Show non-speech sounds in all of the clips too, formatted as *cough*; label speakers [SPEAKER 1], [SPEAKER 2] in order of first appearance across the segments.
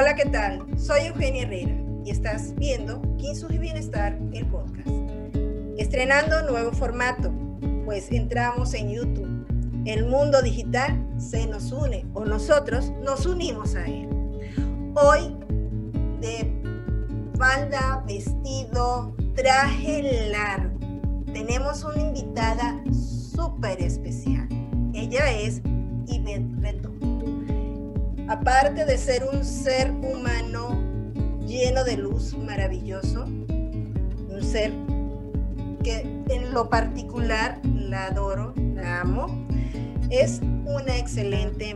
[SPEAKER 1] Hola, ¿qué tal? Soy Eugenia Herrera y estás viendo Kinsus y Bienestar, el podcast. Estrenando nuevo formato, pues entramos en YouTube. El mundo digital se nos une o nosotros nos unimos a él. Hoy de falda, vestido, traje largo. Tenemos una invitada súper especial. Ella es Ivette. Aparte de ser un ser humano lleno de luz maravilloso, un ser que en lo particular la adoro, la amo, es una excelente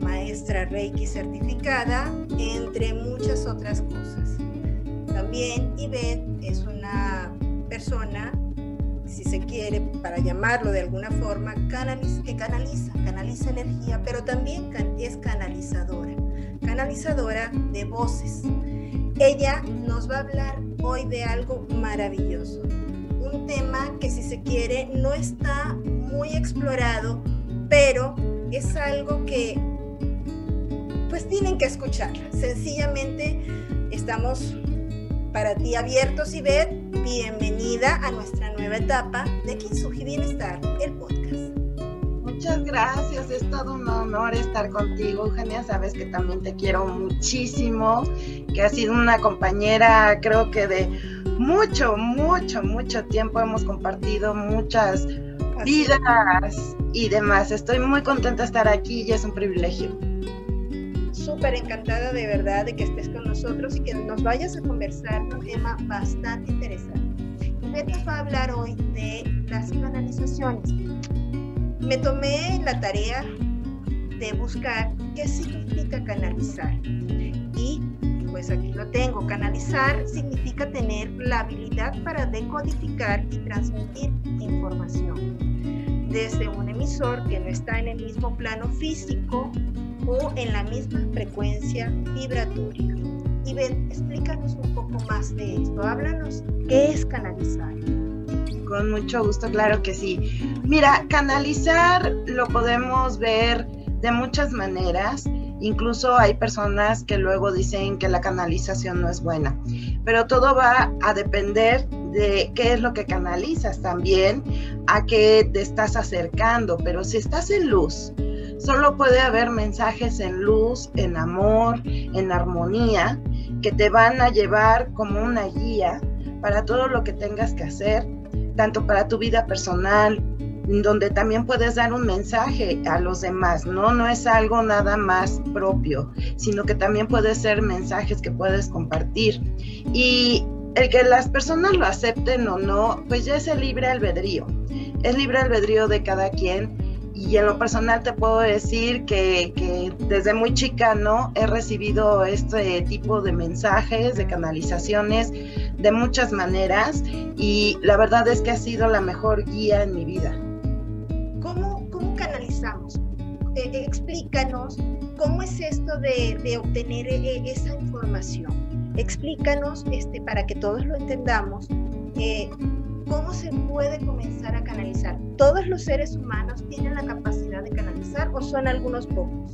[SPEAKER 1] maestra Reiki certificada, entre muchas otras cosas. También Ivette es una persona, si se quiere, para llamarlo de alguna forma, que canaliza, canaliza energía, pero también es canalizadora, canalizadora de voces. Ella nos va a hablar hoy de algo maravilloso, un tema que si se quiere no está muy explorado, pero es algo que pues tienen que escucharla. Sencillamente estamos para ti abiertos y ver, bienvenida a nuestra nueva etapa de Kinsugi Bienestar, el podcast.
[SPEAKER 2] Muchas gracias, es todo un honor estar contigo, Eugenia. Sabes que también te quiero muchísimo, que has sido una compañera, creo que de mucho, mucho, mucho tiempo hemos compartido muchas vidas y demás. Estoy muy contenta de estar aquí y es un privilegio
[SPEAKER 1] súper encantada de verdad de que estés con nosotros y que nos vayas a conversar un tema bastante interesante. Ivette nos va a hablar hoy de las canalizaciones. Me tomé la tarea de buscar qué significa canalizar. Y pues aquí lo tengo. Canalizar significa tener la habilidad para decodificar y transmitir información desde un emisor que no está en el mismo plano físico o en la misma frecuencia vibratoria. Y ven, explícanos un poco más de esto. Háblanos, ¿qué es canalizar?
[SPEAKER 2] Con mucho gusto, claro que sí. Mira, canalizar lo podemos ver de muchas maneras. Incluso hay personas que luego dicen que la canalización no es buena, pero todo va a depender de qué es lo que canalizas también, a qué te estás acercando, pero si estás en luz, Solo puede haber mensajes en luz, en amor, en armonía, que te van a llevar como una guía para todo lo que tengas que hacer, tanto para tu vida personal, donde también puedes dar un mensaje a los demás, ¿no? No es algo nada más propio, sino que también puede ser mensajes que puedes compartir. Y el que las personas lo acepten o no, pues ya es el libre albedrío. Es libre albedrío de cada quien y en lo personal te puedo decir que, desde muy chica, ¿no? He recibido este tipo de mensajes, de canalizaciones de muchas maneras y la verdad es que ha sido la mejor guía en mi vida.
[SPEAKER 1] ¿Cómo, cómo canalizamos? Eh, eh, explícanos cómo es esto de, obtener eh, esa información. Explícanos este, para que todos lo entendamos. ¿Cómo se puede comenzar a canalizar? ¿Todos los seres humanos tienen la capacidad de canalizar o son algunos pocos?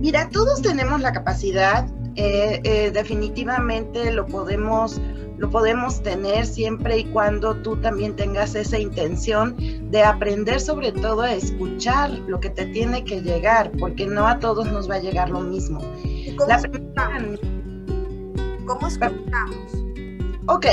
[SPEAKER 2] Mira, todos tenemos la capacidad, eh, eh, definitivamente lo podemos, lo podemos tener siempre y cuando tú también tengas esa intención de aprender sobre todo a escuchar lo que te tiene que llegar, porque no a todos nos va a llegar lo mismo.
[SPEAKER 1] ¿Cómo, escuchamos? ¿Cómo escuchamos?
[SPEAKER 2] Ok,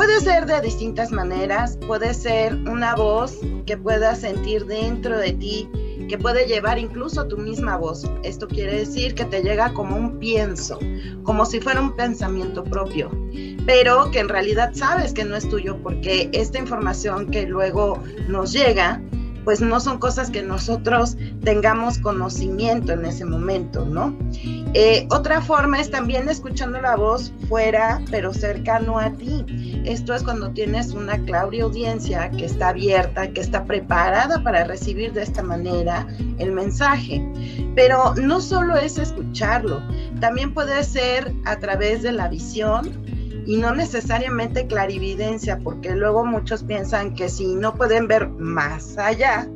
[SPEAKER 2] Puede ser de distintas maneras, puede ser una voz que puedas sentir dentro de ti, que puede llevar incluso tu misma voz. Esto quiere decir que te llega como un pienso, como si fuera un pensamiento propio, pero que en realidad sabes que no es tuyo porque esta información que luego nos llega pues no son cosas que nosotros tengamos conocimiento en ese momento, ¿no? Eh, otra forma es también escuchando la voz fuera, pero cercano a ti. Esto es cuando tienes una clara audiencia que está abierta, que está preparada para recibir de esta manera el mensaje. Pero no solo es escucharlo, también puede ser a través de la visión, y no necesariamente clarividencia, porque luego muchos piensan que si no pueden ver más allá,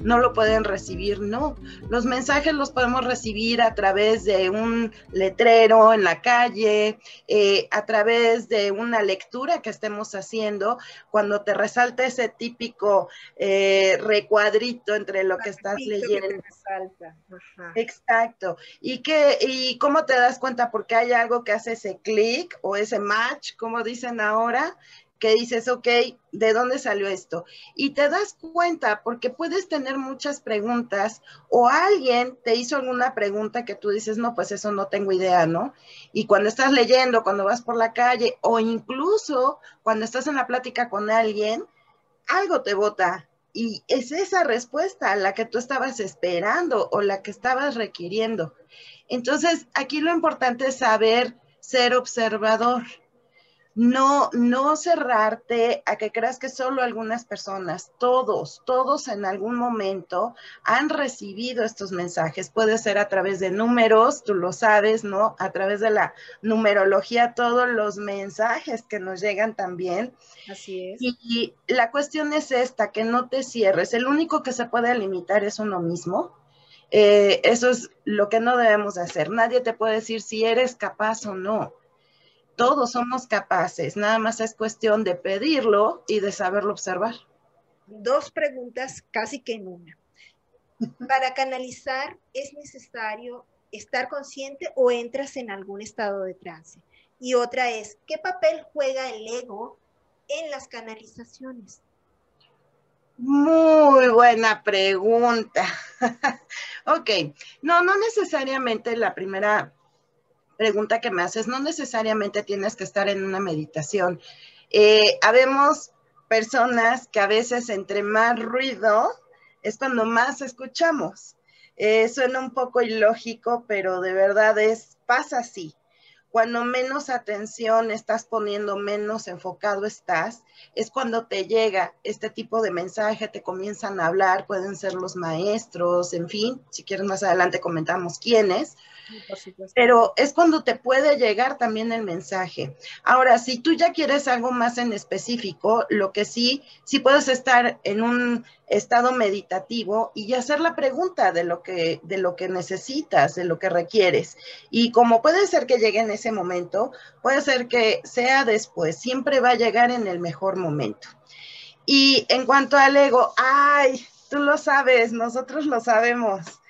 [SPEAKER 2] no lo pueden recibir, no. Los mensajes los podemos recibir a través de un letrero en la calle, eh, a través de una lectura que estemos haciendo, cuando te resalta ese típico eh, recuadrito entre lo que estás leyendo. Exacto. ¿Y, qué, ¿Y cómo te das cuenta? Porque hay algo que hace ese clic o ese match, como dicen ahora, que dices, ok, ¿de dónde salió esto? Y te das cuenta porque puedes tener muchas preguntas o alguien te hizo alguna pregunta que tú dices, no, pues eso no tengo idea, ¿no? Y cuando estás leyendo, cuando vas por la calle o incluso cuando estás en la plática con alguien, algo te bota. Y es esa respuesta la que tú estabas esperando o la que estabas requiriendo. Entonces, aquí lo importante es saber ser observador no, no cerrarte a que creas que solo algunas personas, todos, todos en algún momento han recibido estos mensajes. Puede ser a través de números, tú lo sabes, ¿no? A través de la numerología, todos los mensajes que nos llegan también.
[SPEAKER 1] Así es.
[SPEAKER 2] Y, la cuestión es esta, que no te cierres. El único que se puede limitar es uno mismo. Eh, eso es lo que no debemos hacer. Nadie te puede decir si eres capaz o no todos somos capaces, nada más es cuestión de pedirlo y de saberlo observar.
[SPEAKER 1] Dos preguntas casi que en una. *laughs* Para canalizar es necesario estar consciente o entras en algún estado de trance. Y otra es, ¿qué papel juega el ego en las canalizaciones?
[SPEAKER 2] Muy buena pregunta. *laughs* ok, no, no necesariamente la primera pregunta que me haces, no necesariamente tienes que estar en una meditación. Eh, habemos personas que a veces entre más ruido es cuando más escuchamos. Eh, suena un poco ilógico, pero de verdad es, pasa así. Cuando menos atención estás poniendo, menos enfocado estás, es cuando te llega este tipo de mensaje, te comienzan a hablar, pueden ser los maestros, en fin, si quieres más adelante comentamos quiénes, pero es cuando te puede llegar también el mensaje. Ahora, si tú ya quieres algo más en específico, lo que sí, sí puedes estar en un estado meditativo y hacer la pregunta de lo que, de lo que necesitas, de lo que requieres. Y como puede ser que llegue en ese momento, puede ser que sea después, siempre va a llegar en el mejor momento. Y en cuanto al ego, ay, tú lo sabes, nosotros lo sabemos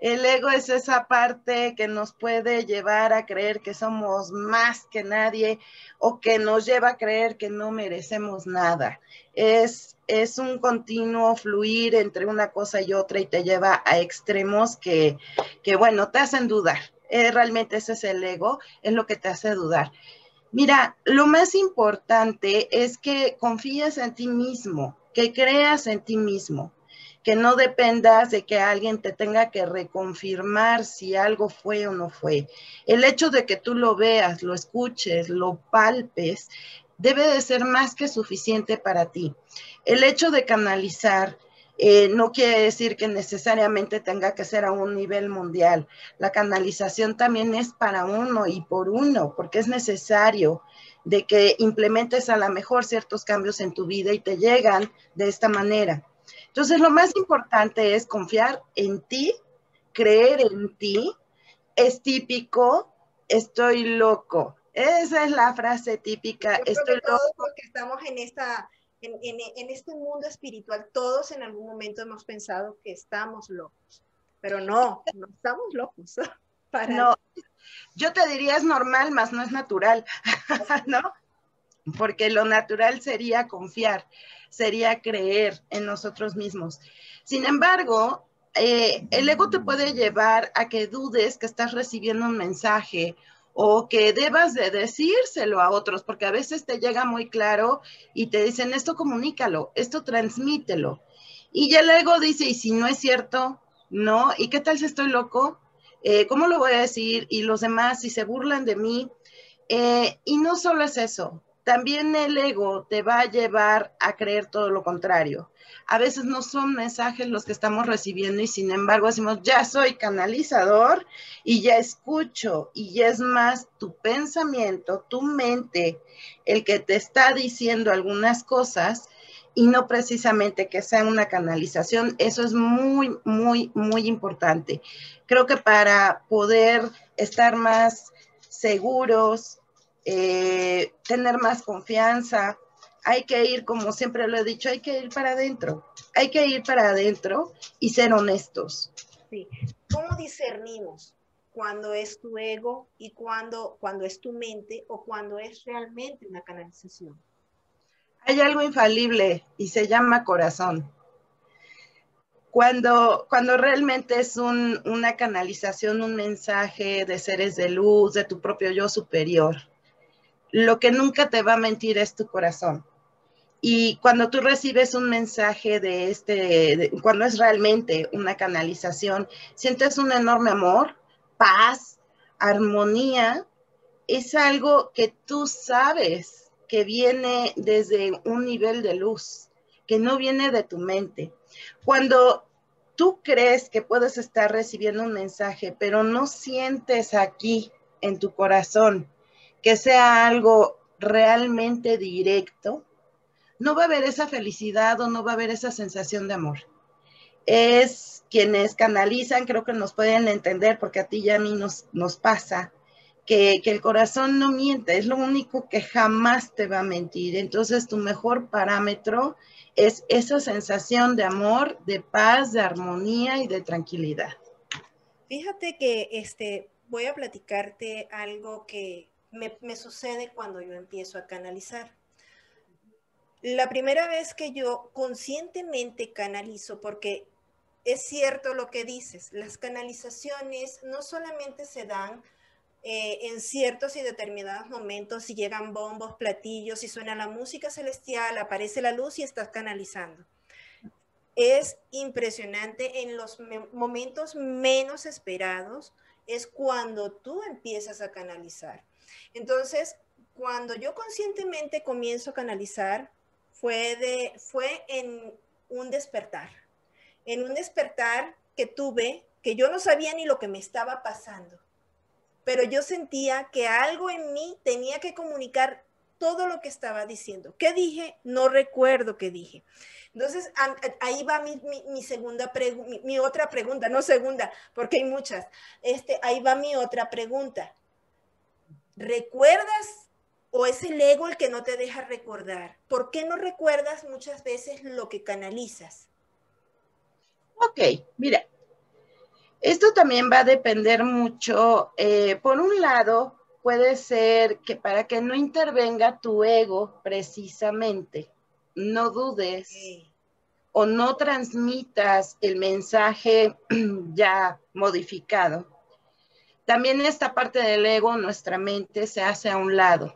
[SPEAKER 2] el ego es esa parte que nos puede llevar a creer que somos más que nadie o que nos lleva a creer que no merecemos nada. Es, es un continuo fluir entre una cosa y otra y te lleva a extremos que, que bueno, te hacen dudar. Eh, realmente ese es el ego, es lo que te hace dudar. Mira, lo más importante es que confíes en ti mismo, que creas en ti mismo que no dependas de que alguien te tenga que reconfirmar si algo fue o no fue. El hecho de que tú lo veas, lo escuches, lo palpes, debe de ser más que suficiente para ti. El hecho de canalizar eh, no quiere decir que necesariamente tenga que ser a un nivel mundial. La canalización también es para uno y por uno, porque es necesario de que implementes a lo mejor ciertos cambios en tu vida y te llegan de esta manera. Entonces, lo más importante es confiar en ti, creer en ti. Es típico, estoy loco. Esa es la frase típica, estoy loco.
[SPEAKER 1] Porque estamos en, esta, en, este mundo espiritual, todos en algún momento hemos pensado que estamos locos, pero no, no estamos locos. *laughs*
[SPEAKER 2] No, yo te diría es normal, más no es natural, *laughs* ¿no? Porque lo natural sería confiar sería creer en nosotros mismos. Sin embargo, eh, el ego te puede llevar a que dudes que estás recibiendo un mensaje o que debas de decírselo a otros, porque a veces te llega muy claro y te dicen, esto comunícalo, esto transmítelo. Y ya el ego dice, ¿y si no es cierto? No, ¿y qué tal si estoy loco? Eh, ¿Cómo lo voy a decir? Y los demás, si se burlan de mí. Eh, y no solo es eso, también el ego te va a llevar a creer todo lo contrario. A veces no son mensajes los que estamos recibiendo y sin embargo decimos, ya soy canalizador y ya escucho y ya es más tu pensamiento, tu mente, el que te está diciendo algunas cosas y no precisamente que sea una canalización. Eso es muy, muy, muy importante. Creo que para poder estar más seguros, eh, tener más confianza, hay que ir, como siempre lo he dicho, hay que ir para adentro. Hay que ir para adentro y ser honestos.
[SPEAKER 1] Sí. ¿Cómo discernimos cuando es tu ego y cuando, cuando es tu mente o cuando es realmente una canalización?
[SPEAKER 2] Hay algo infalible y se llama corazón. Cuando, cuando realmente es una canalización, un mensaje de seres de luz, de tu propio yo superior, lo que nunca te va a mentir es tu corazón. Y cuando tú recibes un mensaje de este, cuando es realmente una canalización, sientes un enorme amor, paz, armonía. Es algo que tú sabes que viene desde un nivel de luz, que no viene de tu mente. Cuando tú crees que puedes estar recibiendo un mensaje, pero no sientes aquí en tu corazón que sea algo realmente directo, no va a haber esa felicidad o no va a haber esa sensación de amor. Es quienes canalizan, creo que nos pueden entender, porque a ti y a mí nos, nos pasa, que, que, el corazón no miente, es lo único que jamás te va a mentir. Entonces, tu mejor parámetro es esa sensación de amor, de paz, de armonía y de tranquilidad.
[SPEAKER 1] Fíjate que este, voy a platicarte algo que me, sucede cuando yo empiezo a canalizar. La primera vez que yo conscientemente canalizo, porque es cierto lo que dices, las canalizaciones no solamente se dan eh, en ciertos y determinados momentos, si llegan bombos, platillos, si suena la música celestial, aparece la luz y estás canalizando. Es impresionante en los momentos menos esperados, es cuando tú empiezas a canalizar. Entonces, cuando yo conscientemente comienzo a canalizar, fue, de, fue en un despertar, en un despertar que tuve, que yo no sabía ni lo que me estaba pasando, pero yo sentía que algo en mí tenía que comunicar todo lo que estaba diciendo. ¿Qué dije? No recuerdo qué dije. Entonces, ahí va mi, segunda pregunta, mi, otra pregunta, no segunda, porque hay muchas. Este, ahí va mi otra pregunta. ¿Recuerdas o es el ego el que no te deja recordar? ¿Por qué no recuerdas muchas veces lo que canalizas?
[SPEAKER 2] Ok, mira, esto también va a depender mucho. Eh, por un lado, puede ser que para que no intervenga tu ego precisamente, no dudes o no transmitas el mensaje *clears throat* ya modificado. También esta parte del ego, nuestra mente, se hace a un lado.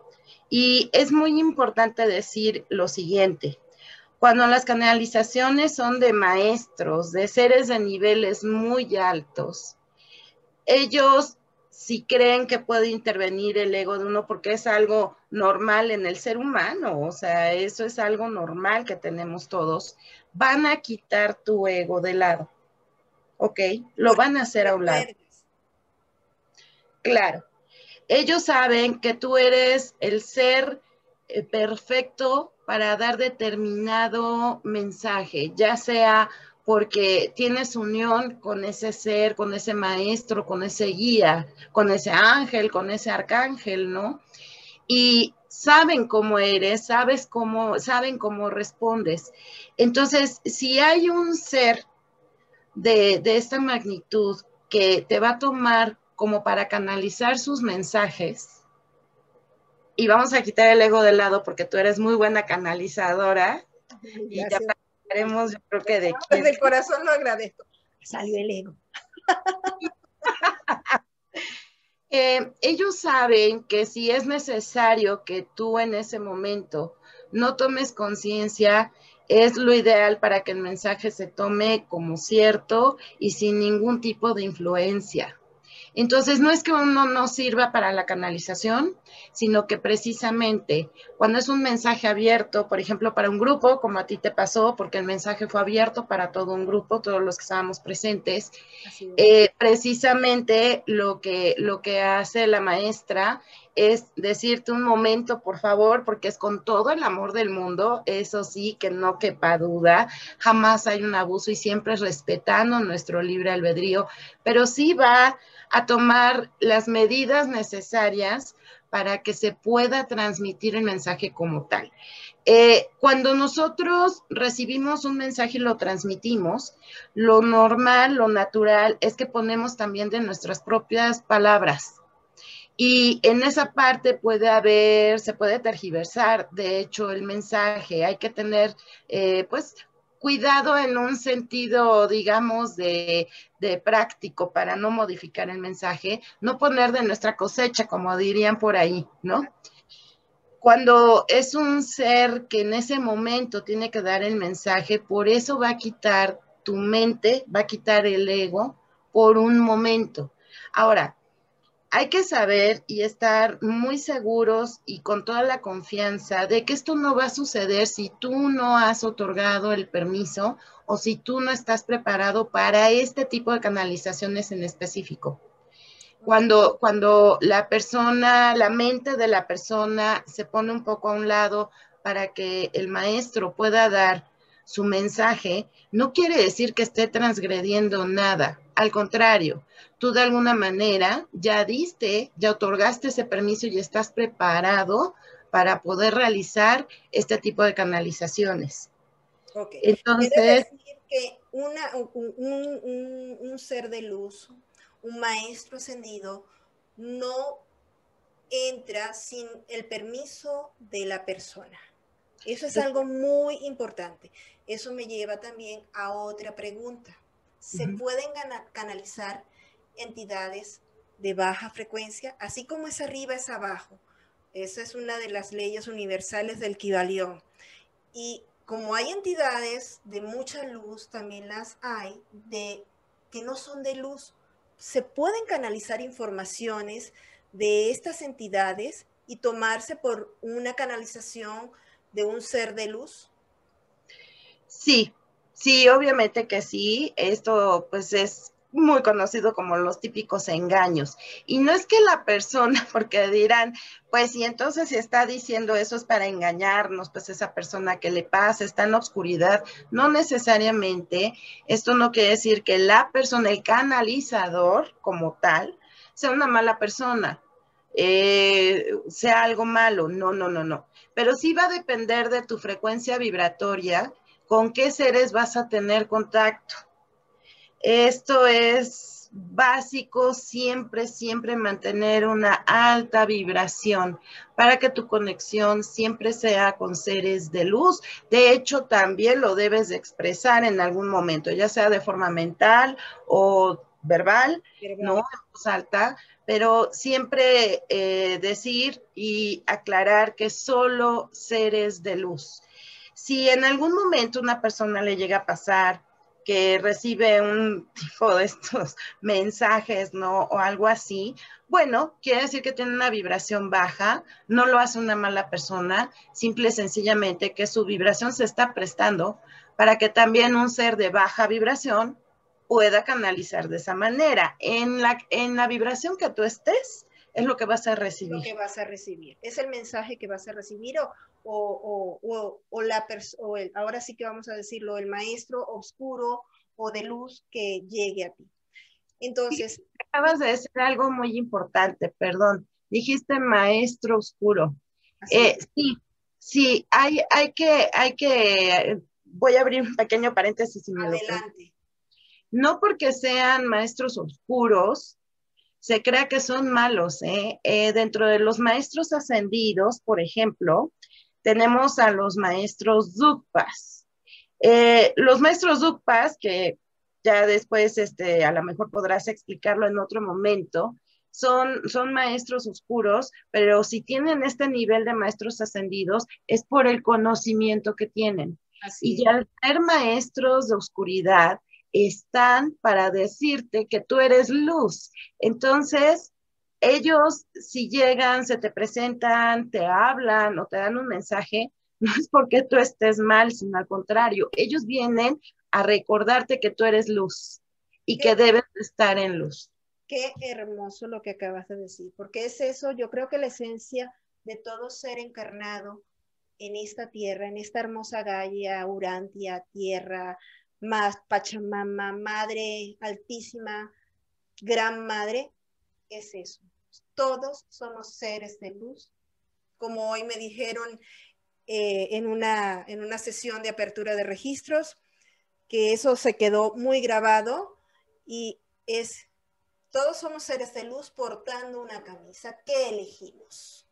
[SPEAKER 2] Y es muy importante decir lo siguiente. Cuando las canalizaciones son de maestros, de seres de niveles muy altos, ellos si creen que puede intervenir el ego de uno porque es algo normal en el ser humano, o sea, eso es algo normal que tenemos todos, van a quitar tu ego de lado, ¿ok? Lo van a hacer a un lado. Claro, ellos saben que tú eres el ser eh, perfecto para dar determinado mensaje, ya sea porque tienes unión con ese ser, con ese maestro, con ese guía, con ese ángel, con ese arcángel, ¿no? Y saben cómo eres, sabes cómo, saben cómo respondes. Entonces, si hay un ser de, de esta magnitud que te va a tomar como para canalizar sus mensajes. Y vamos a quitar el ego de lado porque tú eres muy buena canalizadora. Y ya yo creo que de...
[SPEAKER 1] Desde el corazón lo agradezco. Salió el ego. *laughs*
[SPEAKER 2] Eh, ellos saben que si es necesario que tú en ese momento no tomes conciencia, es lo ideal para que el mensaje se tome como cierto y sin ningún tipo de influencia. Entonces, no es que uno no sirva para la canalización, sino que precisamente cuando es un mensaje abierto, por ejemplo, para un grupo, como a ti te pasó, porque el mensaje fue abierto para todo un grupo, todos los que estábamos presentes, eh, precisamente lo que, lo que hace la maestra es decirte un momento, por favor, porque es con todo el amor del mundo, eso sí, que no quepa duda, jamás hay un abuso y siempre respetando nuestro libre albedrío, pero sí va a tomar las medidas necesarias para que se pueda transmitir el mensaje como tal. Eh, cuando nosotros recibimos un mensaje y lo transmitimos, lo normal, lo natural es que ponemos también de nuestras propias palabras y en esa parte puede haber, se puede tergiversar, de hecho, el mensaje. Hay que tener, eh, pues, cuidado en un sentido, digamos, de, práctico para no modificar el mensaje, no poner de nuestra cosecha, como dirían por ahí, ¿no? Cuando es un ser que en ese momento tiene que dar el mensaje, por eso va a quitar tu mente, va a quitar el ego por un momento. Ahora, hay que saber y estar muy seguros y con toda la confianza de que esto no va a suceder si tú no has otorgado el permiso o si tú no estás preparado para este tipo de canalizaciones en específico. Cuando, cuando la persona, la mente de la persona se pone un poco a un lado para que el maestro pueda dar su mensaje, no quiere decir que esté transgrediendo nada. Al contrario, tú de alguna manera ya diste, ya otorgaste ese permiso y estás preparado para poder realizar este tipo de canalizaciones.
[SPEAKER 1] Ok. Entonces... Decir que un, un ser de luz, un maestro ascendido, no entra sin el permiso de la persona. Eso es algo muy importante. Eso me lleva también a otra pregunta. ¿Se pueden canalizar entidades de baja frecuencia? Así como es arriba, es abajo. Esa es una de las leyes universales del Kibalión. Y como hay entidades de mucha luz, también las hay de que no son de luz. Se pueden canalizar informaciones de estas entidades y tomarse por una canalización de un ser de luz.
[SPEAKER 2] Sí, sí, obviamente que sí. Esto pues es muy conocido como los típicos engaños. Y no es que la persona, *laughs* porque dirán, pues si entonces está diciendo eso es para engañarnos, pues esa persona que le pasa está en la oscuridad. No necesariamente, esto no quiere decir que la persona, el canalizador como tal, sea una mala persona, eh, sea algo malo. No, no, no, no. Pero sí va a depender de tu frecuencia vibratoria con qué seres vas a tener contacto. Esto es básico, siempre, siempre mantener una alta vibración para que tu conexión siempre sea con seres de luz. De hecho, también lo debes de expresar en algún momento, ya sea de forma mental o verbal, no en voz alta, pero siempre eh, decir y aclarar que solo seres de luz si en algún momento una persona le llega a pasar que recibe un *laughs* tipo de estos mensajes, ¿no? O algo así, bueno, quiere decir que tiene una vibración baja, no lo hace una mala persona, simple y sencillamente que su vibración se está prestando para que también un ser de baja vibración pueda canalizar de esa manera. En la, en la vibración que tú estés, es lo que vas a recibir. Lo
[SPEAKER 1] que vas a recibir. Es el mensaje que vas a recibir o, o, o, o la o el, ahora sí que vamos a decirlo, el maestro oscuro o de luz que llegue a ti. Entonces.
[SPEAKER 2] acabas de decir algo muy importante, perdón. Dijiste maestro oscuro. Eh, sí, sí, hay, hay que, hay que, voy a abrir un pequeño paréntesis.
[SPEAKER 1] Adelante.
[SPEAKER 2] No porque sean maestros oscuros, se crea que son malos. ¿eh? ¿eh? dentro de los maestros ascendidos, por ejemplo, tenemos a los maestros Dukpas. Eh, los maestros Dukpas, que ya después este, a lo mejor podrás explicarlo en otro momento, son, son maestros oscuros, pero si tienen este nivel de maestros ascendidos es por el conocimiento que tienen. y al ser maestros de oscuridad, están para decirte que tú eres luz. Entonces, ellos si llegan, se te presentan, te hablan o te dan un mensaje, *laughs* no es porque tú estés mal, sino al contrario, ellos vienen a recordarte que tú eres luz y que debes estar en luz.
[SPEAKER 1] Qué hermoso lo que acabas de decir, porque es eso, yo creo que la esencia de todo ser encarnado en esta tierra, en esta hermosa Gaia, Urantia, tierra, más Pachamama, madre altísima, gran madre, es eso. Todos somos seres de luz. Como hoy me dijeron eh, en, una, en una sesión de apertura de registros, que eso se quedó muy grabado y es, todos somos seres de luz portando una camisa. ¿Qué elegimos?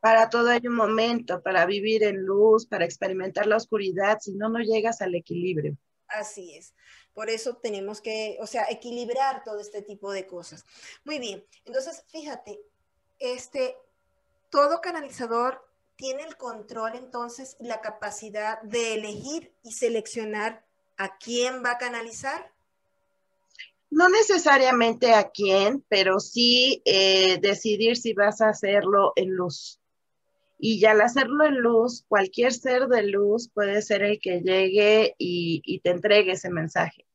[SPEAKER 2] Para todo hay un momento, para vivir en luz, para experimentar la oscuridad, si no, no llegas al equilibrio.
[SPEAKER 1] Así es. Por eso tenemos que, o sea, equilibrar todo este tipo de cosas. Muy bien. Entonces, fíjate, este, todo canalizador tiene el control, entonces, la capacidad de elegir y seleccionar a quién va a canalizar.
[SPEAKER 2] No necesariamente a quién, pero sí eh, decidir si vas a hacerlo en luz. Y al hacerlo en luz, cualquier ser de luz puede ser el que llegue y te entregue ese mensaje.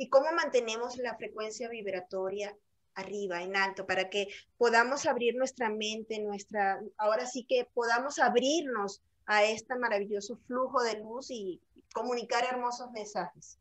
[SPEAKER 1] ¿Y cómo mantenemos la frecuencia vibratoria arriba, en alto, para que podamos abrir nuestra mente, nuestra, ahora sí que podamos abrirnos a este maravilloso flujo de luz y comunicar hermosos mensajes.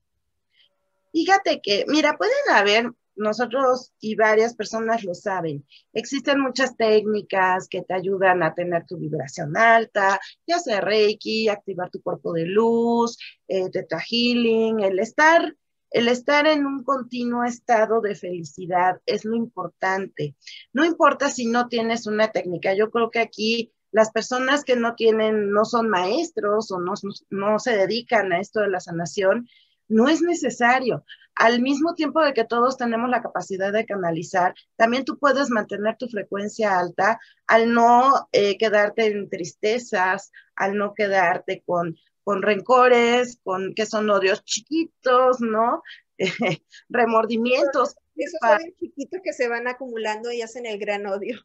[SPEAKER 2] Fíjate que, mira, pueden haber, nosotros y varias personas lo saben, existen muchas técnicas que te ayudan a tener tu vibración alta, ya sea Reiki, activar tu cuerpo de luz, eh, Teta Healing, el estar el estar en un continuo estado de felicidad es lo importante. No importa si no tienes una técnica. Yo creo que aquí las personas que no tienen, no son maestros o no, no se dedican a esto de la sanación, no es necesario. Al mismo tiempo de que todos tenemos la capacidad de canalizar, también tú puedes mantener tu frecuencia alta al no eh, quedarte en tristezas, al no quedarte con con rencores, con que son odios chiquitos, ¿no? *laughs* remordimientos.
[SPEAKER 1] Esos odios chiquitos que se van acumulando y hacen el gran odio.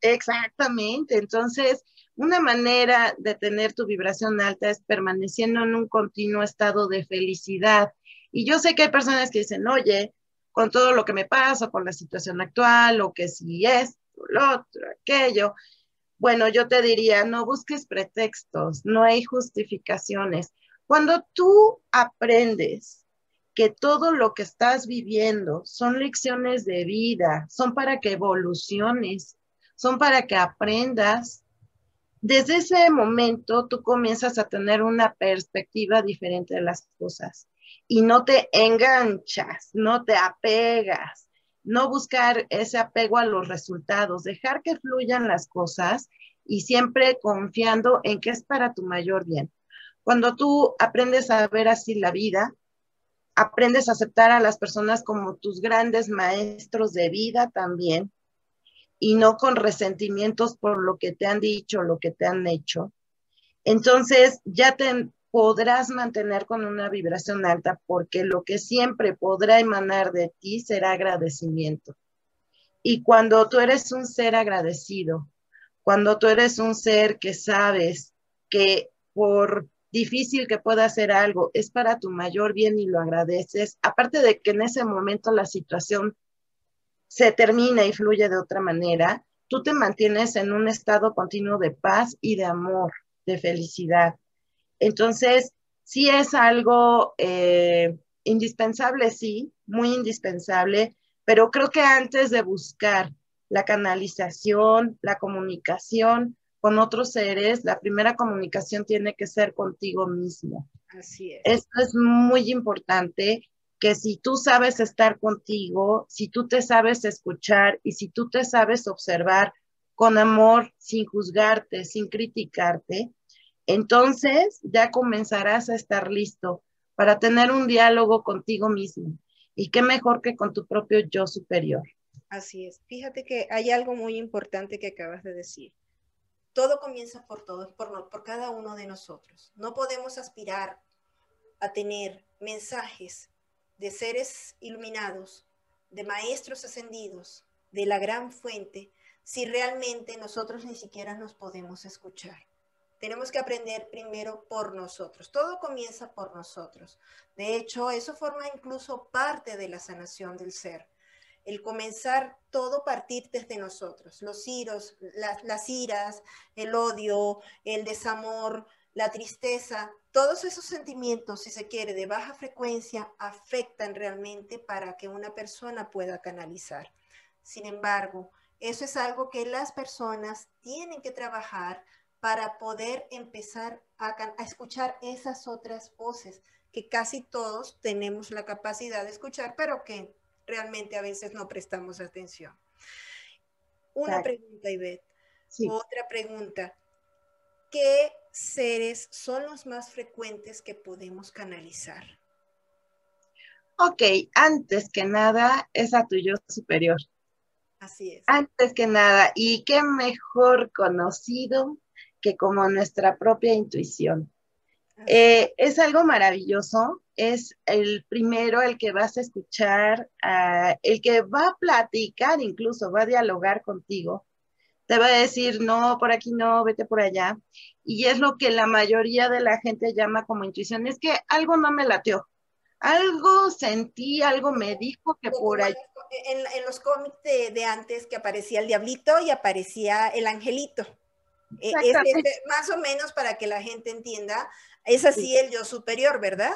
[SPEAKER 2] Exactamente. Entonces, una manera de tener tu vibración alta es permaneciendo en un continuo estado de felicidad. Y yo sé que hay personas que dicen, oye, con todo lo que me pasa, con la situación actual, o que si es, lo otro, aquello, bueno, yo te diría, no busques pretextos, no hay justificaciones. Cuando tú aprendes que todo lo que estás viviendo son lecciones de vida, son para que evoluciones, son para que aprendas, desde ese momento tú comienzas a tener una perspectiva diferente de las cosas y no te enganchas, no te apegas, no buscar ese apego a los resultados, dejar que fluyan las cosas y siempre confiando en que es para tu mayor bien. Cuando tú aprendes a ver así la vida, aprendes a aceptar a las personas como tus grandes maestros de vida también y no con resentimientos por lo que te han dicho, lo que te han hecho. Entonces ya te podrás mantener con una vibración alta porque lo que siempre podrá emanar de ti será agradecimiento. Y cuando tú eres un ser agradecido, cuando tú eres un ser que sabes que por difícil que pueda hacer algo, es para tu mayor bien y lo agradeces, aparte de que en ese momento la situación se termina y fluye de otra manera, tú te mantienes en un estado continuo de paz y de amor, de felicidad. Entonces, sí es algo eh, indispensable, sí, muy indispensable, pero creo que antes de buscar la canalización, la comunicación con otros seres, la primera comunicación tiene que ser contigo mismo.
[SPEAKER 1] Así es.
[SPEAKER 2] Esto es muy importante, que si tú sabes estar contigo, si tú te sabes escuchar y si tú te sabes observar con amor, sin juzgarte, sin criticarte, entonces ya comenzarás a estar listo para tener un diálogo contigo mismo. Y qué mejor que con tu propio yo superior.
[SPEAKER 1] Así es. Fíjate que hay algo muy importante que acabas de decir. Todo comienza por todos, por, por cada uno de nosotros. No podemos aspirar a tener mensajes de seres iluminados, de maestros ascendidos, de la gran fuente, si realmente nosotros ni siquiera nos podemos escuchar? Tenemos que aprender primero por nosotros. Todo comienza por nosotros. De hecho, eso forma incluso parte de la sanación del ser. El comenzar todo partir desde nosotros. Los iros, las iras, el odio, el desamor, la tristeza, todos esos sentimientos, si se quiere, de baja frecuencia, afectan realmente para que una persona pueda canalizar. Sin embargo, eso es algo que las personas tienen que trabajar para poder empezar a, escuchar esas otras voces que casi todos tenemos la capacidad de escuchar, pero que realmente a veces no prestamos atención. Una pregunta, Ivette. Otra pregunta. ¿Qué seres son los más frecuentes que podemos canalizar?
[SPEAKER 2] Ok, antes que nada es a tu yo superior.
[SPEAKER 1] Así es.
[SPEAKER 2] Antes que nada, y qué mejor conocido que como nuestra propia intuición. Eh, es algo maravilloso, es el primero, el que vas a escuchar, el que va a platicar, incluso va a dialogar contigo, te va a decir, no, por aquí no, vete por allá. Y es lo que la mayoría de la gente llama como intuición, es que algo no me lateó, algo sentí, algo me dijo que por ahí.
[SPEAKER 1] En, los cómics de, de antes que aparecía el diablito y aparecía el angelito. E, es, más o menos para que la gente entienda, es así el yo superior, ¿verdad?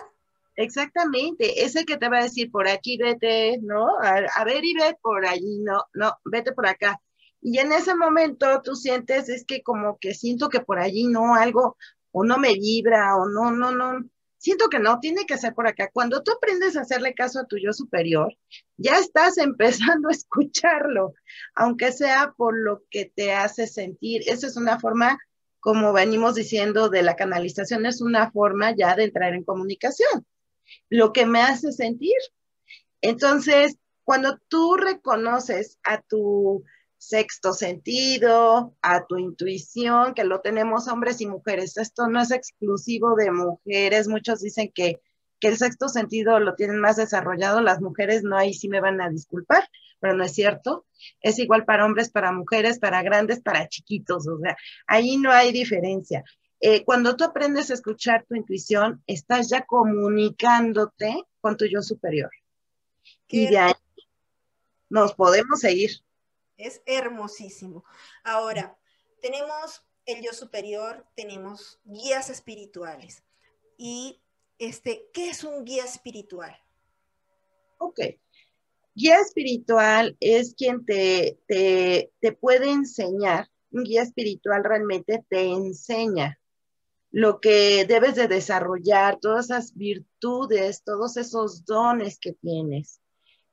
[SPEAKER 2] Exactamente, ese que te va a decir por aquí vete, ¿no? A, ver y ve por allí, no, no, vete por acá. Y en ese momento tú sientes, es que como que siento que por allí no, algo, o no me vibra, o no, no, no, siento que no, tiene que ser por acá. Cuando tú aprendes a hacerle caso a tu yo superior, ya estás *laughs* empezando a escucharlo, aunque sea por lo que te hace sentir. Esa es una forma, como venimos diciendo, de la canalización, es una forma ya de entrar en comunicación. Lo que me hace sentir. Entonces, cuando tú reconoces a tu sexto sentido, a tu intuición, que lo tenemos hombres y mujeres. Esto no es exclusivo de mujeres. Muchos dicen que, el sexto sentido lo tienen más desarrollado. Las mujeres no, ahí sí me van a disculpar, pero no es cierto. Es igual para hombres, para mujeres, para grandes, para chiquitos. O sea, ahí no hay diferencia. Eh, cuando tú aprendes a escuchar tu intuición, estás ya comunicándote con tu yo superior. Y de ahí nos podemos seguir.
[SPEAKER 1] Es hermosísimo. Ahora, tenemos el yo superior, tenemos guías espirituales. Y este, ¿qué es un guía espiritual?
[SPEAKER 2] Ok. Guía espiritual es quien te, te, te puede enseñar. Un guía espiritual realmente te enseña lo que debes de desarrollar, todas esas virtudes, todos esos dones que tienes.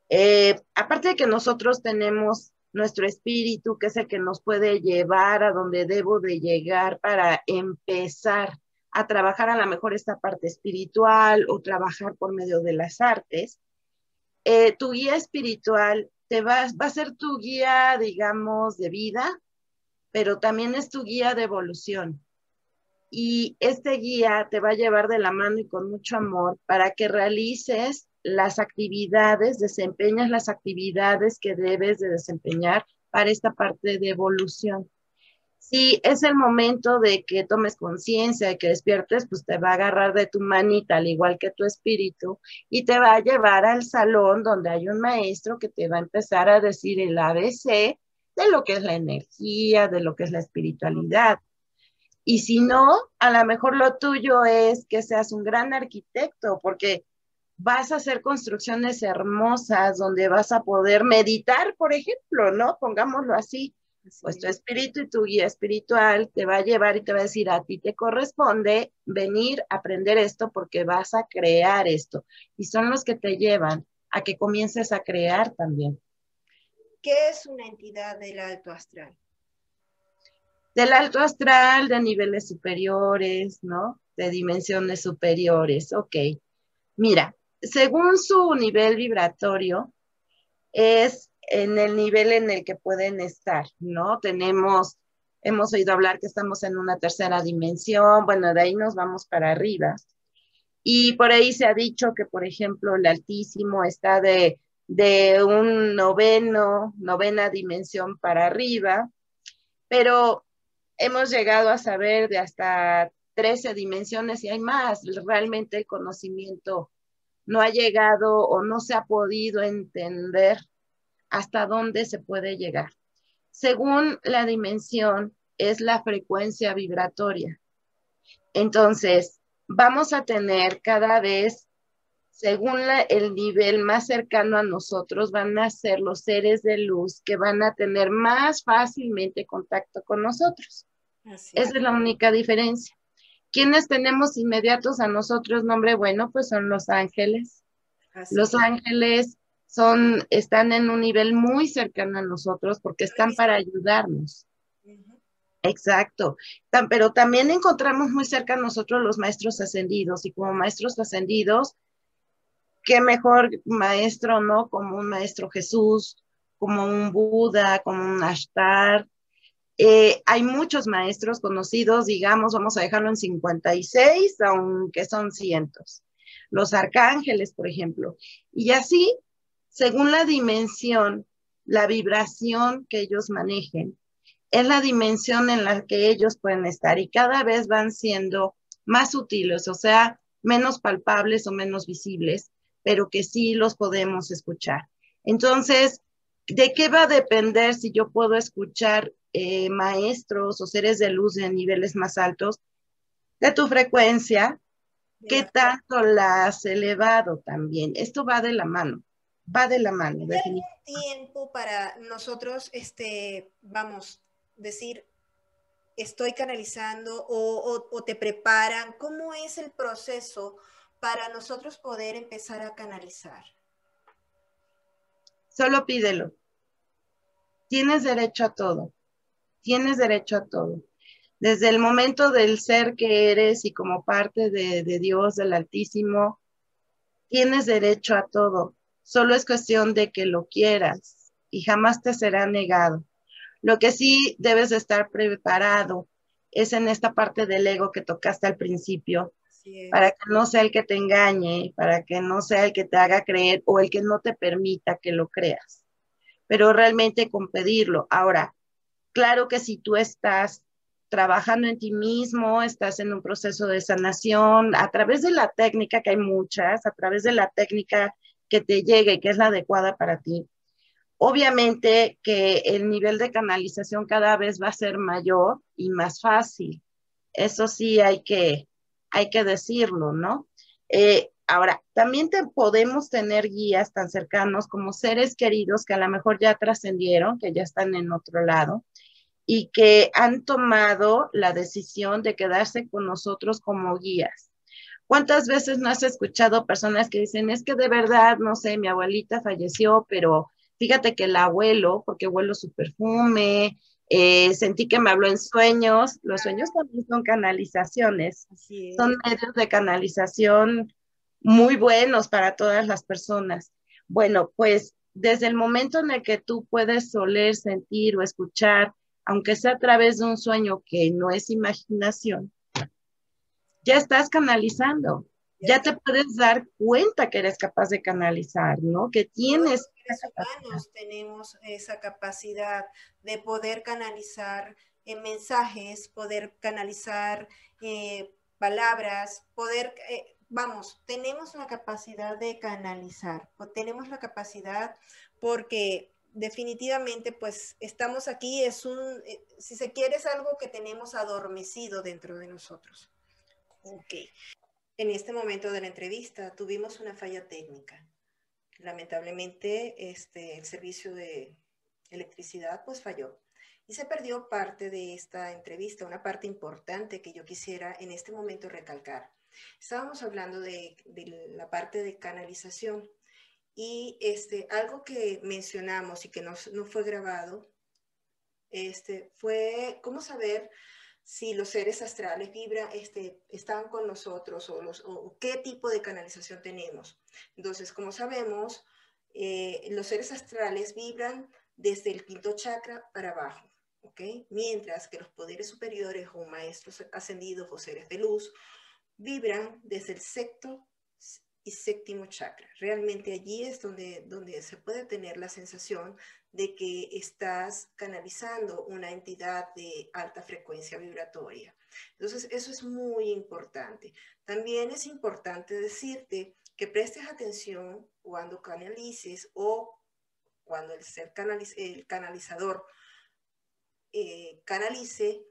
[SPEAKER 2] Eh, aparte de que nosotros tenemos nuestro espíritu, que es el que nos puede llevar a donde debo de llegar para empezar a trabajar a lo mejor esta parte espiritual o trabajar por medio de las artes. Eh, tu guía espiritual te va, va a ser tu guía, digamos, de vida, pero también es tu guía de evolución. Y este guía te va a llevar de la mano y con mucho amor para que realices las actividades, desempeñas las actividades que debes de desempeñar para esta parte de evolución. Si es el momento de que tomes conciencia, de que despiertes, pues te va a agarrar de tu manita, al igual que tu espíritu, y te va a llevar al salón donde hay un maestro que te va a empezar a decir el ABC de lo que es la energía, de lo que es la espiritualidad. Y si no, a lo mejor lo tuyo es que seas un gran arquitecto, porque vas a hacer construcciones hermosas donde vas a poder meditar, por ejemplo, ¿no? Pongámoslo así. Pues tu espíritu y tu guía espiritual te va a llevar y te va a decir, a ti te corresponde venir a aprender esto porque vas a crear esto. Y son los que te llevan a que comiences a crear también.
[SPEAKER 1] ¿Qué es una entidad del alto astral?
[SPEAKER 2] Del alto astral, de niveles superiores, ¿no? De dimensiones superiores, ok. Mira, según su nivel vibratorio, es en el nivel en el que pueden estar, ¿no? Tenemos, hemos oído hablar que estamos en una tercera dimensión, bueno, de ahí nos vamos para arriba. Y por ahí se ha dicho que, por ejemplo, el Altísimo está de, de un noveno, novena dimensión para arriba, pero hemos llegado a saber de hasta 13 dimensiones y hay más. Realmente el conocimiento no ha llegado o no se ha podido entender hasta dónde se puede llegar. Según la dimensión, es la frecuencia vibratoria. Entonces, vamos a tener cada vez, según el nivel más cercano a nosotros, van a ser los seres de luz que van a tener más fácilmente contacto con nosotros. Esa es la única diferencia. ¿Quiénes tenemos inmediatos a nosotros? Nombre bueno, pues son los ángeles. los ángeles son, están en un nivel muy cercano a nosotros porque están para ayudarnos. Exacto. pero también encontramos muy cerca a nosotros los maestros ascendidos y como maestros ascendidos, qué mejor maestro, ¿no? Como un maestro Jesús, como un Buda, como un Ashtar. Eh, hay muchos maestros conocidos, digamos, vamos a dejarlo en 56, aunque son cientos. Los arcángeles, por ejemplo. Y así, según la dimensión, la vibración que ellos manejen, es la dimensión en la que ellos pueden estar y cada vez van siendo más sutiles, o sea, menos palpables o menos visibles, pero que sí los podemos escuchar. Entonces, ¿de qué va a depender si yo puedo escuchar eh, maestros o seres de luz de niveles más altos? De tu frecuencia, qué tanto la has elevado también. Esto va de la mano, va de la mano.
[SPEAKER 1] ¿Hay tiempo para nosotros, este, vamos, decir, estoy canalizando o, te preparan? ¿Cómo es el proceso para nosotros poder empezar a canalizar?
[SPEAKER 2] Solo pídelo. Tienes derecho a todo. Tienes derecho a todo. Desde el momento del ser que eres y como parte de, Dios, del Altísimo, tienes derecho a todo. Solo es cuestión de que lo quieras y jamás te será negado. Lo que sí debes estar preparado es en esta parte del ego que tocaste al principio, para que no sea el que te engañe, para que no sea el que te haga creer o el que no te permita que lo creas, pero realmente con pedirlo. Ahora, claro que si tú estás trabajando en ti mismo, estás en un proceso de sanación, a través de la técnica, que hay muchas, a través de la técnica que te llegue y que es la adecuada para ti, Obviamente que el nivel de canalización cada vez va a ser mayor y más fácil. Eso sí hay que, hay que decirlo, ¿no? Eh, ahora, también podemos tener guías tan cercanos como seres queridos que a lo mejor ya trascendieron, que ya están en otro lado y que han tomado la decisión de quedarse con nosotros como guías. ¿Cuántas veces no has escuchado personas que dicen, es que de verdad, no sé, mi abuelita falleció, pero Fíjate que el abuelo, porque huelo su perfume, eh, sentí que me habló en sueños. Los sueños también son canalizaciones. Son medios de canalización muy buenos para todas las personas. Bueno, pues desde el momento en el que tú puedes oler, sentir o escuchar, aunque sea a través de un sueño que no es imaginación, ya estás canalizando ya te puedes dar cuenta que eres capaz de canalizar, ¿no? Que tienes...
[SPEAKER 1] Humanos tenemos esa capacidad de poder canalizar eh, mensajes, poder canalizar eh, palabras, poder, eh, vamos, tenemos la capacidad de canalizar, tenemos la capacidad porque definitivamente pues estamos aquí, es un, si se quiere, es algo que tenemos adormecido dentro de nosotros. Ok. En este momento de la entrevista tuvimos una falla técnica. Lamentablemente, este, el servicio de electricidad pues falló y se perdió parte de esta entrevista, una parte importante que yo quisiera en este momento recalcar. Estábamos hablando de, la parte de canalización y este, algo que mencionamos y que no, no fue grabado este, fue cómo saber si los seres astrales vibran, este, están con nosotros o, los, o qué tipo de canalización tenemos. Entonces, como sabemos, eh, los seres astrales vibran desde el quinto chakra para abajo, ¿ok? Mientras que los poderes superiores o maestros ascendidos o seres de luz vibran desde el sexto y séptimo chakra. Realmente allí es donde, donde se puede tener la sensación de que estás canalizando una entidad de alta frecuencia vibratoria. Entonces, eso es muy importante. También es importante decirte que prestes atención cuando canalices o cuando el ser el canalizador eh, canalice,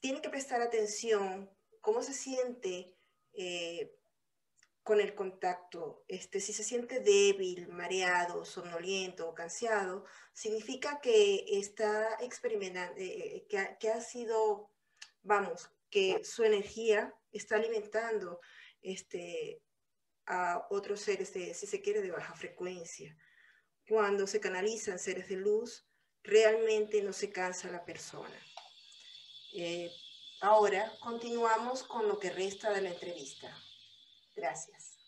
[SPEAKER 1] tiene que prestar atención cómo se siente eh, con el contacto. Este, si se siente débil, mareado, somnoliento o cansado, significa que está experimentando, eh, que, que, ha sido, vamos, que su energía está alimentando este, a otros seres, de, si se quiere, de baja frecuencia. Cuando se canalizan seres de luz, realmente no se cansa la persona. Eh, ahora continuamos con lo que resta de la entrevista. Gracias.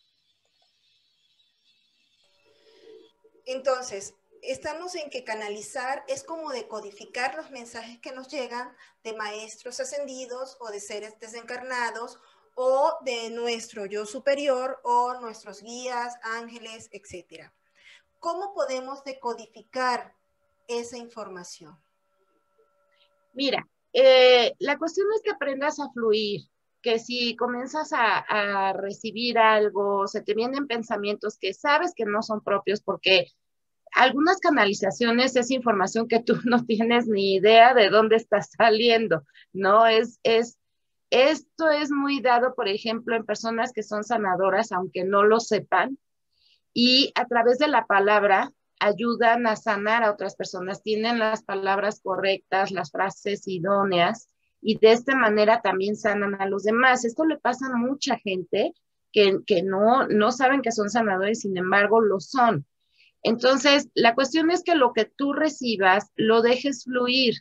[SPEAKER 1] Entonces, estamos en que canalizar es como decodificar los mensajes que nos llegan de maestros ascendidos o de seres desencarnados o de nuestro yo superior o nuestros guías, ángeles, etc. ¿Cómo podemos decodificar esa información?
[SPEAKER 2] Mira, eh, la cuestión es que aprendas a fluir, que si comienzas a, recibir algo, se te vienen pensamientos que sabes que no son propios porque algunas canalizaciones es información que tú *laughs* no tienes ni idea de dónde está saliendo, ¿no? Es, es, esto es muy dado, por ejemplo, en personas que son sanadoras, aunque no lo sepan, y a través de la palabra ayudan a sanar a otras personas, tienen las palabras correctas, las frases idóneas y de esta manera también sanan a los demás. Esto le pasa a mucha gente que, que no, no saben que son sanadores, sin embargo lo son. Entonces, la cuestión es que lo que tú recibas lo dejes fluir,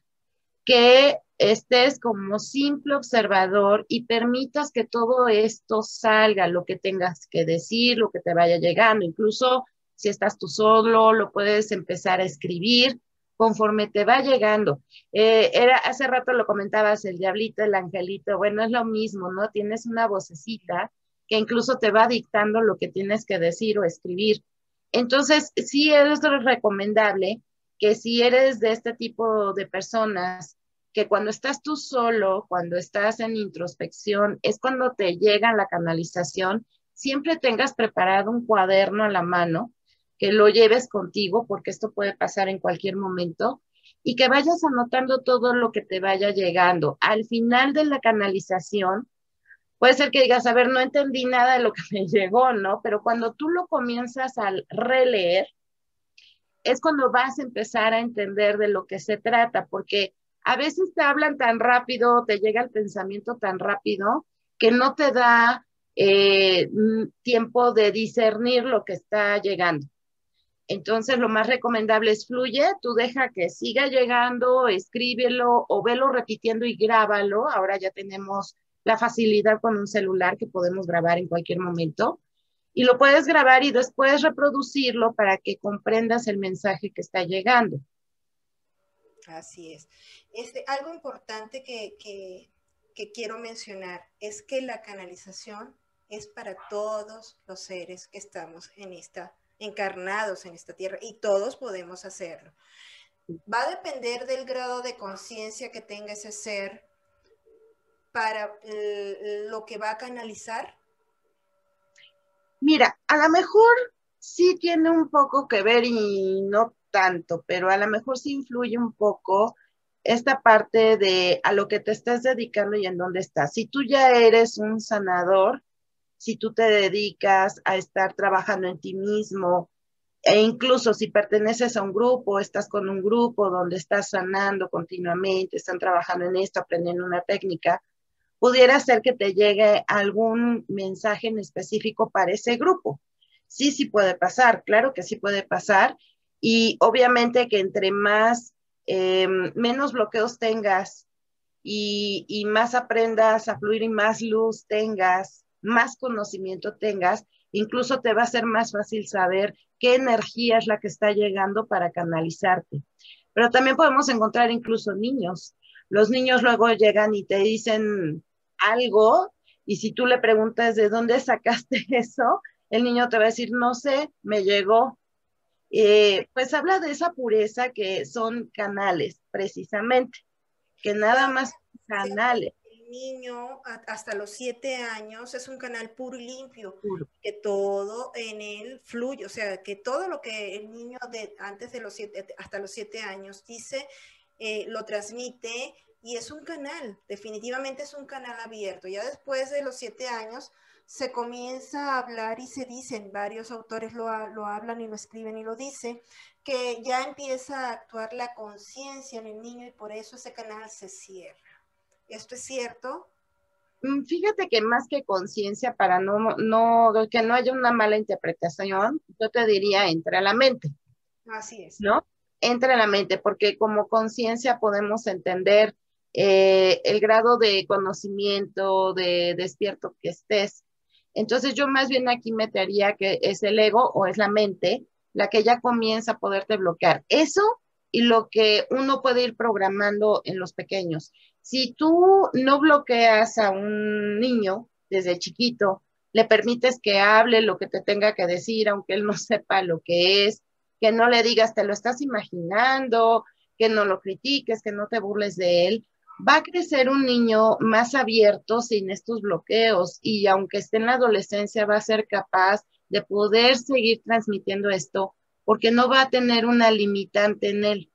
[SPEAKER 2] que estés como simple observador y permitas que todo esto salga, lo que tengas que decir, lo que te vaya llegando, incluso si estás tú solo, lo puedes empezar a escribir conforme te va llegando. Eh, era, hace rato lo comentabas, el diablito, el angelito, bueno, es lo mismo, ¿no? Tienes una vocecita que incluso te va dictando lo que tienes que decir o escribir. Entonces, sí es recomendable que si eres de este tipo de personas, que cuando estás tú solo, cuando estás en introspección, es cuando te llega la canalización, siempre tengas preparado un cuaderno a la mano que lo lleves contigo, porque esto puede pasar en cualquier momento, y que vayas anotando todo lo que te vaya llegando. Al final de la canalización, puede ser que digas, a ver, no entendí nada de lo que *laughs* me llegó, ¿no? Pero cuando tú lo comienzas a releer, es cuando vas a empezar a entender de lo que se trata, porque a veces te hablan tan rápido, te llega el pensamiento tan rápido, que no te da eh, tiempo de discernir lo que está llegando. Entonces, lo más recomendable es fluye, tú deja que siga llegando, escríbelo o velo repitiendo y grábalo. Ahora ya tenemos la facilidad con un celular que podemos grabar en cualquier momento. Y lo puedes grabar y después reproducirlo para que comprendas el mensaje que está llegando.
[SPEAKER 1] Así es. Este, algo importante que, que quiero mencionar es que la canalización es para todos los seres que estamos en esta encarnados en esta tierra y todos podemos hacerlo. Va a depender del grado de conciencia que tenga ese ser para lo que va a canalizar.
[SPEAKER 2] Mira, a lo mejor sí tiene un poco que ver y no tanto, pero a lo mejor sí influye un poco esta parte de a lo que te estás dedicando y en dónde estás. Si tú ya eres un sanador, si tú te dedicas a estar trabajando en ti mismo, e incluso si perteneces a un grupo, estás con un grupo donde estás sanando continuamente, están trabajando en esto, aprendiendo una técnica, pudiera ser que te llegue algún mensaje en específico para ese grupo. Sí, sí puede pasar, claro que sí puede pasar. Y obviamente que entre más, eh, menos bloqueos tengas y, y más aprendas a fluir y más luz tengas más conocimiento tengas, incluso te va a ser más fácil saber qué energía es la que está llegando para canalizarte. Pero también podemos encontrar incluso niños. Los niños luego llegan y te dicen algo Y si tú le preguntas de dónde sacaste *laughs* eso, el niño te va a decir, no sé, me llegó. Eh, pues habla de esa pureza que son canales, precisamente, que nada más canales.
[SPEAKER 1] Niño hasta los siete años es un canal puro y limpio, que todo en él fluye, o sea, que todo lo que el niño de antes de los siete, hasta los siete años dice, eh, lo transmite y es un canal, definitivamente es un canal abierto. Ya después de los siete años se comienza a hablar y se dicen, varios autores lo, lo hablan y lo escriben y lo dicen, que ya empieza a actuar la conciencia en el niño y por eso ese canal se cierra. ¿Esto es cierto?
[SPEAKER 2] Mm, fíjate que más que conciencia, para no, no, que no haya una mala interpretación, yo te diría, entra a la mente.
[SPEAKER 1] Así es.
[SPEAKER 2] ¿No? Entra a la mente, porque como conciencia podemos entender eh, el grado de conocimiento, de despierto que estés. Entonces yo más bien aquí metería que es el ego o es la mente la que ya comienza a poderte bloquear. Eso y lo que uno puede ir programando en los pequeños. Si tú no bloqueas a un niño desde chiquito, le permites que hable lo que te tenga que decir, aunque él no *laughs* sepa lo que es, que no le digas, te lo estás imaginando, que no lo critiques, que no te burles de él, va a crecer un niño más abierto sin estos bloqueos y aunque esté en la adolescencia va a ser capaz de poder seguir transmitiendo esto porque no va a tener una limitante en él,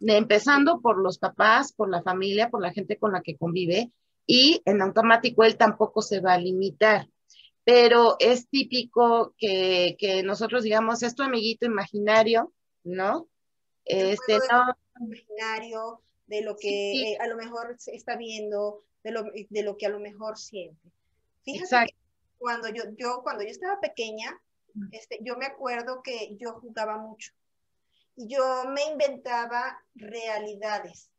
[SPEAKER 2] empezando por los papás, por la familia, por la gente con la que convive y en automático él tampoco se va a limitar. Pero es típico que, nosotros digamos, es tu amiguito imaginario, ¿no?
[SPEAKER 1] Este, no. Imaginario, de lo que eh, a lo mejor está viendo, de lo, de lo, que a lo mejor siente. Fíjate cuando yo, yo, cuando yo estaba pequeña, este, yo me acuerdo que yo jugaba mucho yo me inventaba realidades,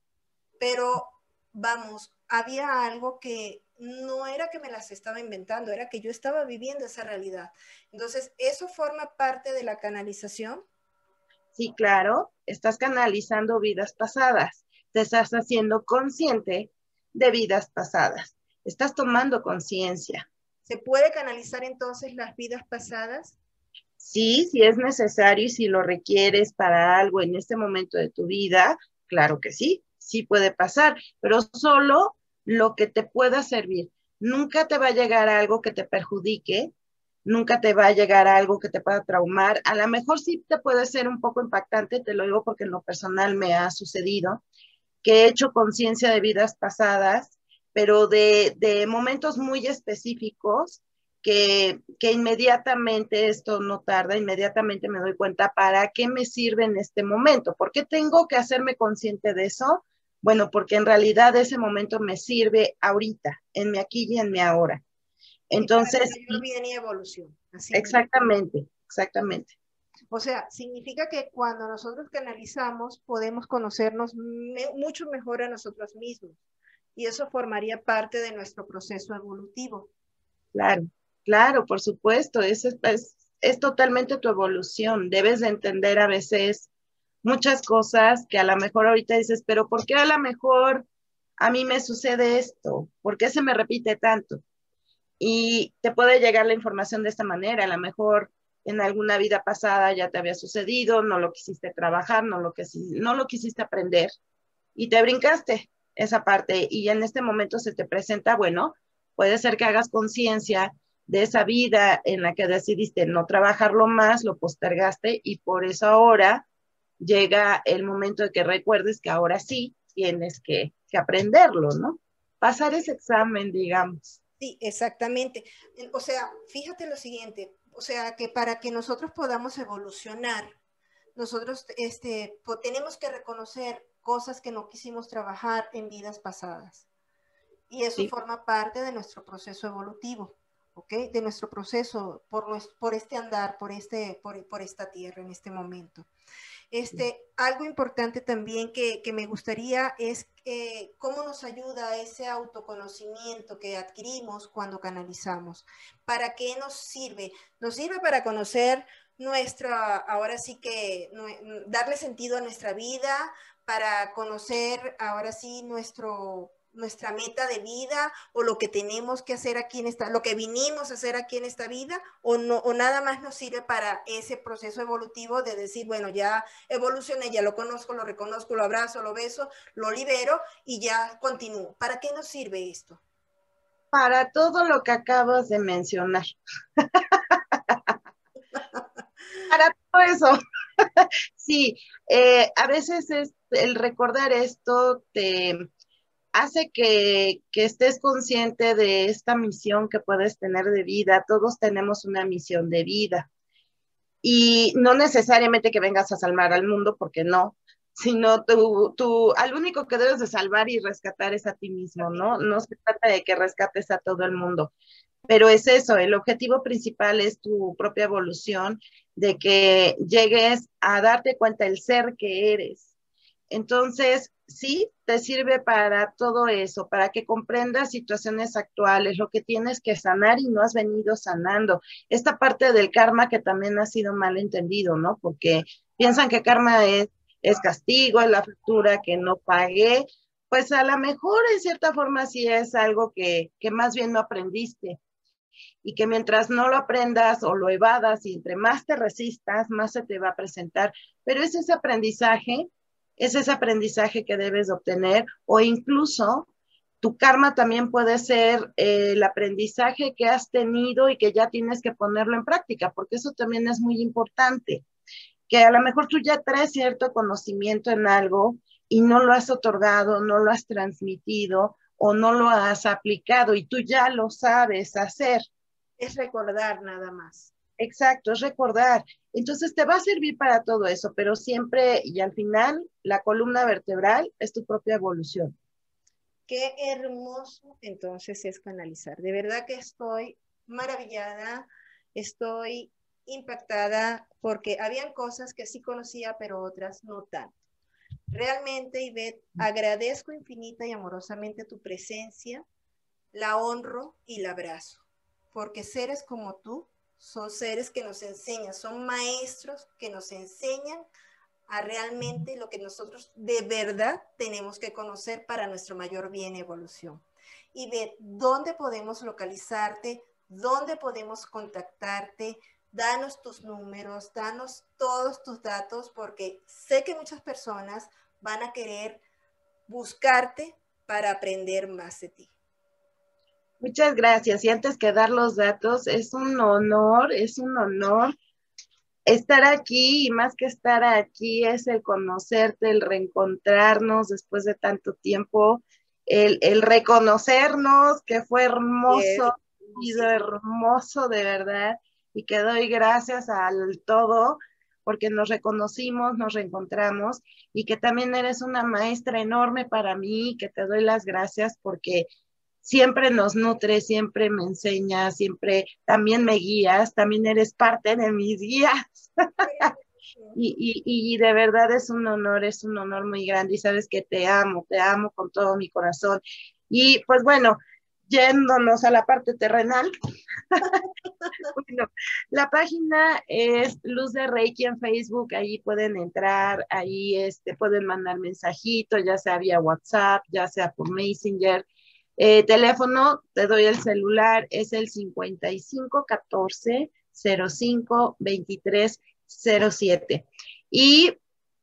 [SPEAKER 1] pero vamos, había algo que no era que me las estaba inventando, era que yo estaba viviendo esa realidad. Entonces, ¿eso forma parte de la canalización?
[SPEAKER 2] Sí, claro, estás canalizando vidas pasadas te estás haciendo consciente de vidas pasadas. Estás tomando conciencia.
[SPEAKER 1] ¿Se puede canalizar entonces las vidas pasadas?
[SPEAKER 2] Sí, si es necesario y si lo requieres para algo en este momento de tu vida, claro que sí, sí puede pasar, pero solo lo que te pueda servir. Nunca te va a llegar algo que te perjudique, nunca te va a llegar algo que te pueda traumar. A lo mejor sí te puede ser un poco impactante, te lo digo porque en lo personal me ha sucedido, que he hecho conciencia de vidas pasadas, pero de, momentos muy específicos que, que, inmediatamente esto no tarda, inmediatamente me doy cuenta para qué me sirve en este momento, por qué tengo que hacerme consciente de eso. Bueno, porque en realidad ese momento me sirve ahorita, en mi aquí y en mi ahora. Entonces.
[SPEAKER 1] Bien y evolución.
[SPEAKER 2] exactamente, exactamente.
[SPEAKER 1] O sea, significa que cuando nosotros canalizamos podemos conocernos mucho mejor a nosotros mismos y eso formaría parte de nuestro proceso evolutivo.
[SPEAKER 2] Claro, claro, por supuesto, es, es, es totalmente tu evolución. Debes de entender a veces muchas cosas que a lo mejor ahorita dices, pero ¿por qué a lo mejor a mí me sucede esto? ¿Por qué se me repite tanto? Y te puede llegar la información de esta manera, a lo mejor en alguna vida pasada ya te había sucedido, no lo quisiste trabajar, no lo, que, no lo quisiste aprender y te brincaste esa parte y en este momento se te presenta, bueno, puede ser que hagas conciencia de esa vida en la que decidiste no trabajarlo más, lo postergaste y por eso ahora llega el momento de que recuerdes que ahora sí tienes que, que aprenderlo, ¿no? Pasar ese examen, digamos.
[SPEAKER 1] Sí, exactamente. O sea, fíjate lo siguiente, o sea, que para que nosotros podamos evolucionar, nosotros este, tenemos que reconocer cosas que no quisimos trabajar en vidas pasadas. Y eso forma parte de nuestro proceso evolutivo, ¿ok? De nuestro proceso por, por este andar, por, este, por, por esta tierra en este momento. Este, algo importante también que, me gustaría es eh, cómo nos ayuda ese autoconocimiento que adquirimos cuando canalizamos. ¿Para qué nos sirve? Nos sirve para conocer nuestra, ahora sí que darle sentido a nuestra vida, para conocer ahora sí nuestro, nuestra meta de vida o lo que tenemos que hacer aquí en esta, lo que vinimos a hacer aquí en esta vida o, no, o nada más nos sirve para ese proceso evolutivo de decir, bueno, ya evolucioné, ya lo conozco, lo reconozco, lo abrazo, lo beso, lo libero y ya continúo. ¿Para qué nos sirve esto?
[SPEAKER 2] Para todo lo que acabas de mencionar. *laughs* para todo eso. *laughs* sí, eh, a veces es, el recordar esto te hace que, estés consciente de esta misión que puedes tener de vida. Todos tenemos una misión de vida. Y no necesariamente que vengas a salvar al mundo, porque no, sino tú, tú, al único que debes de salvar y rescatar es a ti mismo, ¿no? No se trata de que rescates a todo el mundo, pero es eso, el objetivo principal es tu propia evolución, de que llegues a darte cuenta del ser que eres. Entonces, sí, te sirve para todo eso, para que comprendas situaciones actuales, lo que tienes que sanar y no has venido sanando. Esta parte del karma que también ha sido mal entendido, ¿no? Porque piensan que karma es, es castigo, es la factura que no pagué. Pues a lo mejor en cierta forma sí es algo que, que más bien no aprendiste y que mientras no lo aprendas o lo evadas y entre más te resistas, más se te va a presentar. Pero es ese aprendizaje es ese aprendizaje que debes obtener o incluso tu karma también puede ser eh, el aprendizaje que has tenido y que ya tienes que ponerlo en práctica, porque eso también es muy importante, que a lo mejor tú ya traes cierto conocimiento en algo y no lo has otorgado, no lo has transmitido o no lo has aplicado y tú ya lo sabes hacer.
[SPEAKER 1] Es recordar nada más.
[SPEAKER 2] Exacto, es recordar. Entonces te va a servir para todo eso, pero siempre y al final la columna vertebral es tu propia evolución.
[SPEAKER 1] Qué hermoso entonces es canalizar. De verdad que estoy maravillada, estoy impactada porque habían cosas que sí conocía, pero otras no tanto. Realmente, Ivette, agradezco infinita y amorosamente tu presencia, la honro y la abrazo, porque seres como tú son seres que nos enseñan, son maestros que nos enseñan a realmente lo que nosotros de verdad tenemos que conocer para nuestro mayor bien y evolución. Y ver dónde podemos localizarte, dónde podemos contactarte, danos tus números, danos todos tus datos, porque sé que muchas personas van a querer buscarte para aprender más de ti.
[SPEAKER 2] Muchas gracias. Y antes que dar los datos, es un honor, es un honor estar aquí y más que estar aquí es el conocerte, el reencontrarnos después de tanto tiempo, el, reconocernos que fue hermoso, sido hermoso de verdad y que doy gracias al todo porque nos reconocimos, nos reencontramos y que también eres una maestra enorme para mí, que te doy las gracias porque siempre nos nutre, siempre me enseñas, siempre también me guías, también eres parte de mis guías. *laughs* y, y, de verdad es un honor, es un honor muy grande y sabes que te amo, te amo con todo mi corazón. Y pues bueno, yéndonos a la parte terrenal. *laughs* bueno, la página es Luz de Reiki en Facebook, ahí pueden entrar, ahí este, pueden mandar mensajitos, ya sea vía WhatsApp, ya sea por Messenger, eh, teléfono, te doy el celular, es el 55 14 05 23 07. Y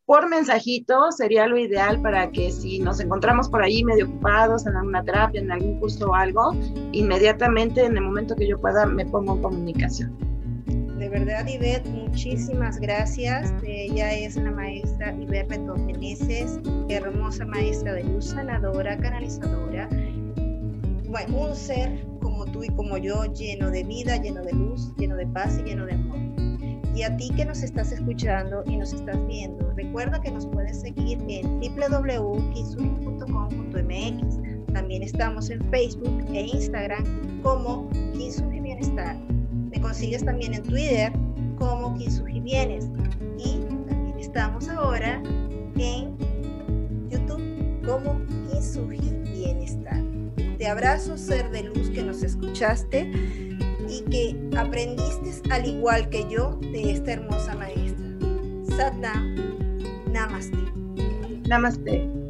[SPEAKER 2] por mensajito sería lo ideal para que si nos encontramos por ahí medio ocupados en alguna terapia, en algún curso o algo, inmediatamente en el momento que yo pueda me pongo en comunicación.
[SPEAKER 1] De verdad, Ivette, muchísimas gracias. Ella es la maestra Ivette Retogeneses, hermosa maestra de luz sanadora, canalizadora un ser como tú y como yo, lleno de vida, lleno de luz, lleno de paz y lleno de amor. Y a ti que nos estás escuchando y nos estás viendo, recuerda que nos puedes seguir en www.kinsugi.com.mx. También estamos en Facebook e Instagram como Kinsugi Bienestar. Me consigues también en Twitter como Kinsugi Bienes. Y también estamos ahora en YouTube como Kinsugi Bienestar. Te abrazo, ser de luz que nos escuchaste y que aprendiste al igual que yo de esta hermosa maestra. Satnam, Namaste.
[SPEAKER 2] Namaste.